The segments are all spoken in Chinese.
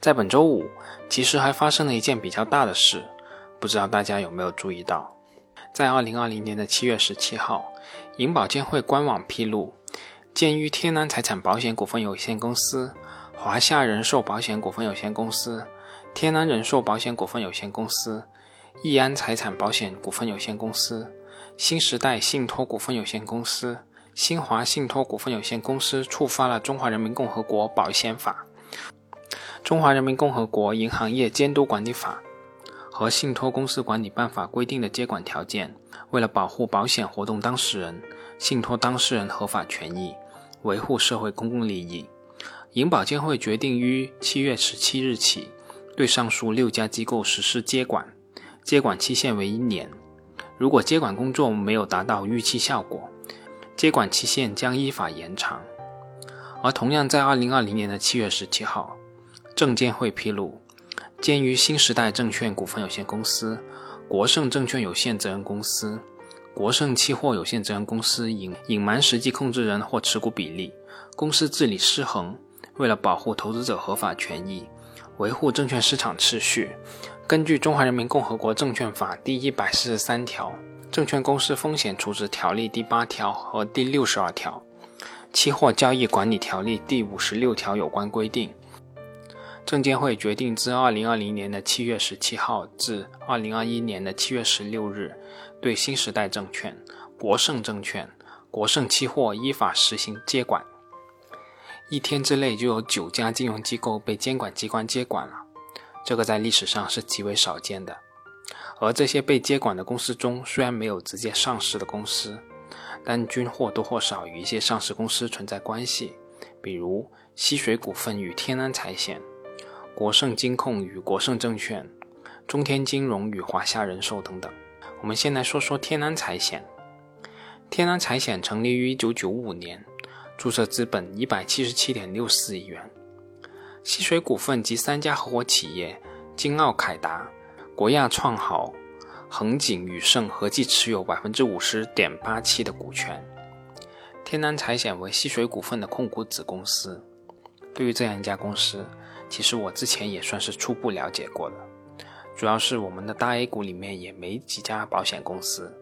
在本周五，其实还发生了一件比较大的事，不知道大家有没有注意到？在二零二零年的七月十七号，银保监会官网披露，鉴于天南财产保险股份有限公司、华夏人寿保险股份有限公司、天南人寿保险股份有限公司、易安财产保险股份有限公司、新时代信托股份有限公司、新华信托股份有限公司触发了《中华人民共和国保险法》、《中华人民共和国银行业监督管理法》。和信托公司管理办法规定的接管条件，为了保护保险活动当事人、信托当事人合法权益，维护社会公共利益，银保监会决定于七月十七日起对上述六家机构实施接管，接管期限为一年。如果接管工作没有达到预期效果，接管期限将依法延长。而同样在二零二零年的七月十七号，证监会披露。鉴于新时代证券股份有限公司、国盛证券有限责任公司、国盛期货有限责任公司隐隐瞒实际控制人或持股比例，公司治理失衡，为了保护投资者合法权益，维护证券市场秩序，根据《中华人民共和国证券法》第一百四十三条、《证券公司风险处置条例》第八条和第六十二条、《期货交易管理条例》第五十六条有关规定。证监会决定自二零二零年的七月十七号至二零二一年的七月十六日，对新时代证券、国盛证券、国盛期货依法实行接管。一天之内就有九家金融机构被监管机关接管了，这个在历史上是极为少见的。而这些被接管的公司中，虽然没有直接上市的公司，但均或多或少与一些上市公司存在关系，比如西水股份与天安财险。国盛金控与国盛证券、中天金融与华夏人寿等等。我们先来说说天安财险。天安财险成立于1995年，注册资本177.64亿元。西水股份及三家合伙企业金奥凯达、国亚创豪、恒景宇盛合计持有50.87%的股权。天安财险为西水股份的控股子公司。对于这样一家公司，其实我之前也算是初步了解过的，主要是我们的大 A 股里面也没几家保险公司，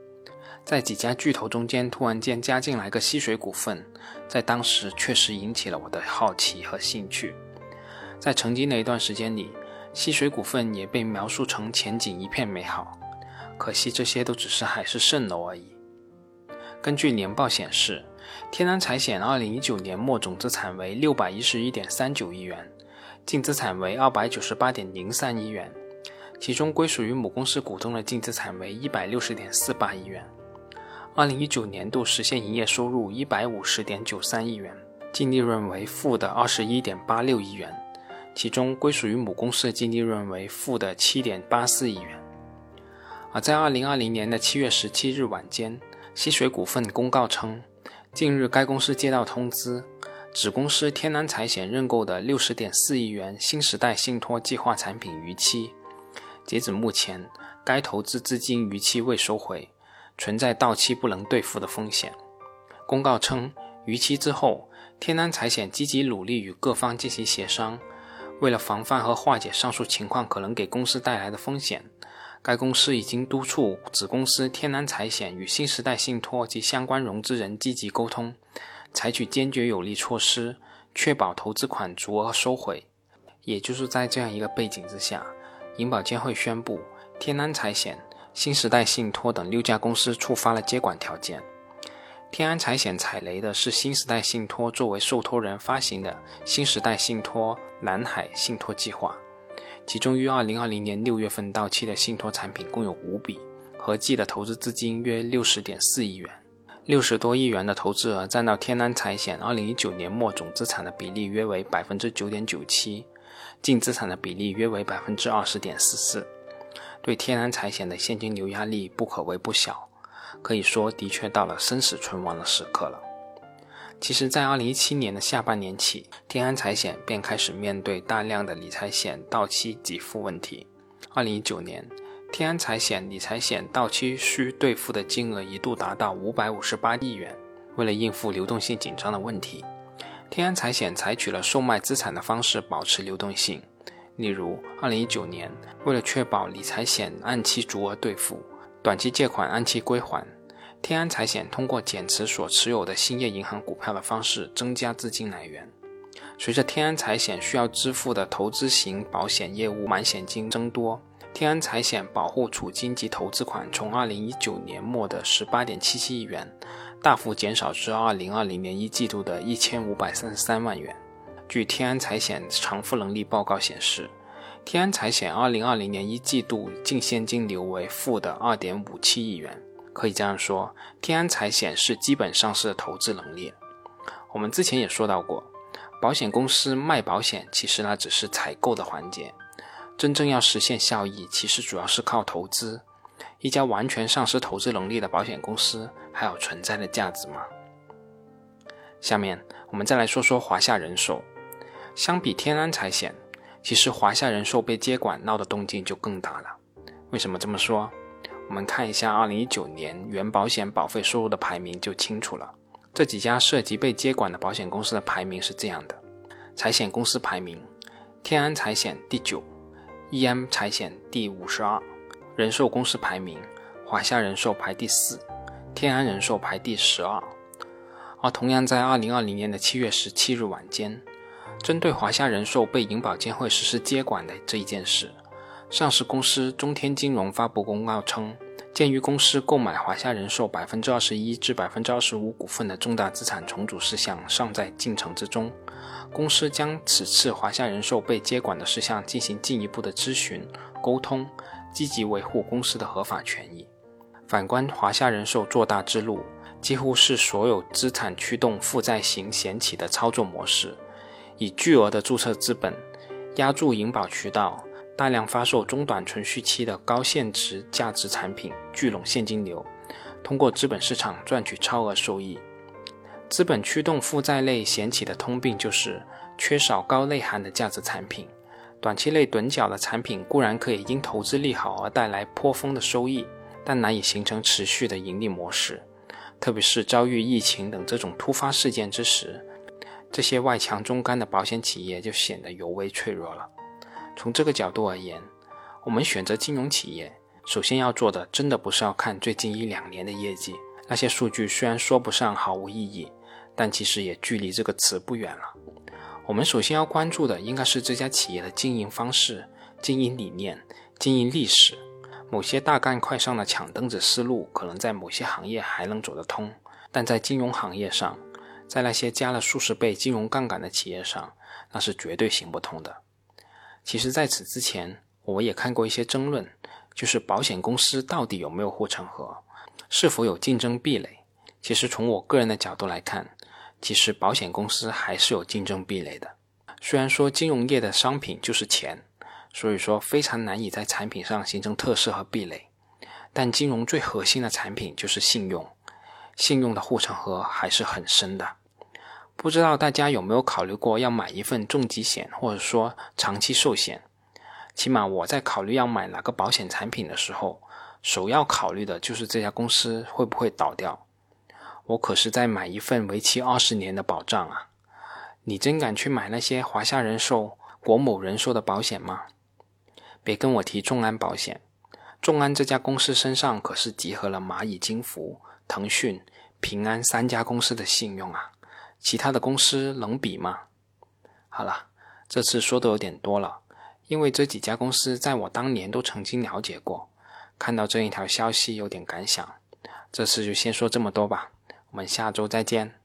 在几家巨头中间突然间加进来个西水股份，在当时确实引起了我的好奇和兴趣。在曾经的一段时间里，西水股份也被描述成前景一片美好，可惜这些都只是海市蜃楼而已。根据年报显示，天安财险2019年末总资产为611.39亿元。净资产为二百九十八点零三亿元，其中归属于母公司股东的净资产为一百六十点四八亿元。二零一九年度实现营业收入一百五十点九三亿元，净利润为负的二十一点八六亿元，其中归属于母公司的净利润为负的七点八四亿元。而在二零二零年的七月十七日晚间，西水股份公告称，近日该公司接到通知。子公司天安财险认购的六十点四亿元新时代信托计划产品逾期，截止目前，该投资资金逾期未收回，存在到期不能兑付的风险。公告称，逾期之后，天安财险积极努力与各方进行协商，为了防范和化解上述情况可能给公司带来的风险，该公司已经督促子公司天安财险与新时代信托及相关融资人积极沟通。采取坚决有力措施，确保投资款足额收回。也就是在这样一个背景之下，银保监会宣布，天安财险、新时代信托等六家公司触发了接管条件。天安财险踩雷的是新时代信托作为受托人发行的新时代信托蓝海信托计划，其中于2020年6月份到期的信托产品共有五笔，合计的投资资金约60.4亿元。六十多亿元的投资额占到天安财险二零一九年末总资产的比例约为百分之九点九七，净资产的比例约为百分之二十点四四，对天安财险的现金流压力不可谓不小，可以说的确到了生死存亡的时刻了。其实，在二零一七年的下半年起，天安财险便开始面对大量的理财险到期给付问题。二零一九年。天安财险理财险到期需兑付的金额一度达到五百五十八亿元。为了应付流动性紧张的问题，天安财险采取了售卖资产的方式保持流动性，例如，2019年，为了确保理财险按期足额兑付，短期借款按期归还，天安财险通过减持所持有的兴业银行股票的方式增加资金来源。随着天安财险需要支付的投资型保险业务满险金增多，天安财险保护储金及投资款从2019年末的18.77亿元，大幅减少至2020年一季度的1533万元。据天安财险偿付能力报告显示，天安财险2020年一季度净现金流为负的2.57亿元。可以这样说，天安财险是基本上是投资能力。我们之前也说到过，保险公司卖保险，其实那只是采购的环节。真正要实现效益，其实主要是靠投资。一家完全丧失投资能力的保险公司，还有存在的价值吗？下面我们再来说说华夏人寿。相比天安财险，其实华夏人寿被接管闹的动静就更大了。为什么这么说？我们看一下2019年原保险保费收入的排名就清楚了。这几家涉及被接管的保险公司的排名是这样的：财险公司排名，天安财险第九。E.M. 财险第五十二，人寿公司排名，华夏人寿排第四，天安人寿排第十二。而同样在二零二零年的七月十七日晚间，针对华夏人寿被银保监会实施接管的这一件事，上市公司中天金融发布公告称，鉴于公司购买华夏人寿百分之二十一至百分之二十五股份的重大资产重组事项尚在进程之中。公司将此次华夏人寿被接管的事项进行进一步的咨询、沟通，积极维护公司的合法权益。反观华夏人寿做大之路，几乎是所有资产驱动负债型险企的操作模式，以巨额的注册资本压住银保渠道，大量发售中短存续期的高现值价值产品，聚拢现金流，通过资本市场赚取超额收益。资本驱动负债类险企的通病就是缺少高内涵的价值产品，短期内趸脚的产品固然可以因投资利好而带来颇丰的收益，但难以形成持续的盈利模式。特别是遭遇疫情等这种突发事件之时，这些外强中干的保险企业就显得尤为脆弱了。从这个角度而言，我们选择金融企业，首先要做的真的不是要看最近一两年的业绩，那些数据虽然说不上毫无意义。但其实也距离这个词不远了。我们首先要关注的应该是这家企业的经营方式、经营理念、经营历史。某些大干快上的抢凳子思路，可能在某些行业还能走得通，但在金融行业上，在那些加了数十倍金融杠杆的企业上，那是绝对行不通的。其实，在此之前，我也看过一些争论，就是保险公司到底有没有护城河，是否有竞争壁垒。其实，从我个人的角度来看，其实保险公司还是有竞争壁垒的。虽然说金融业的商品就是钱，所以说非常难以在产品上形成特色和壁垒，但金融最核心的产品就是信用，信用的护城河还是很深的。不知道大家有没有考虑过要买一份重疾险，或者说长期寿险？起码我在考虑要买哪个保险产品的时候，首要考虑的就是这家公司会不会倒掉。我可是在买一份为期二十年的保障啊！你真敢去买那些华夏人寿、国某人寿的保险吗？别跟我提众安保险，众安这家公司身上可是集合了蚂蚁金服、腾讯、平安三家公司的信用啊！其他的公司能比吗？好了，这次说的有点多了，因为这几家公司在我当年都曾经了解过，看到这一条消息有点感想，这次就先说这么多吧。我们下周再见。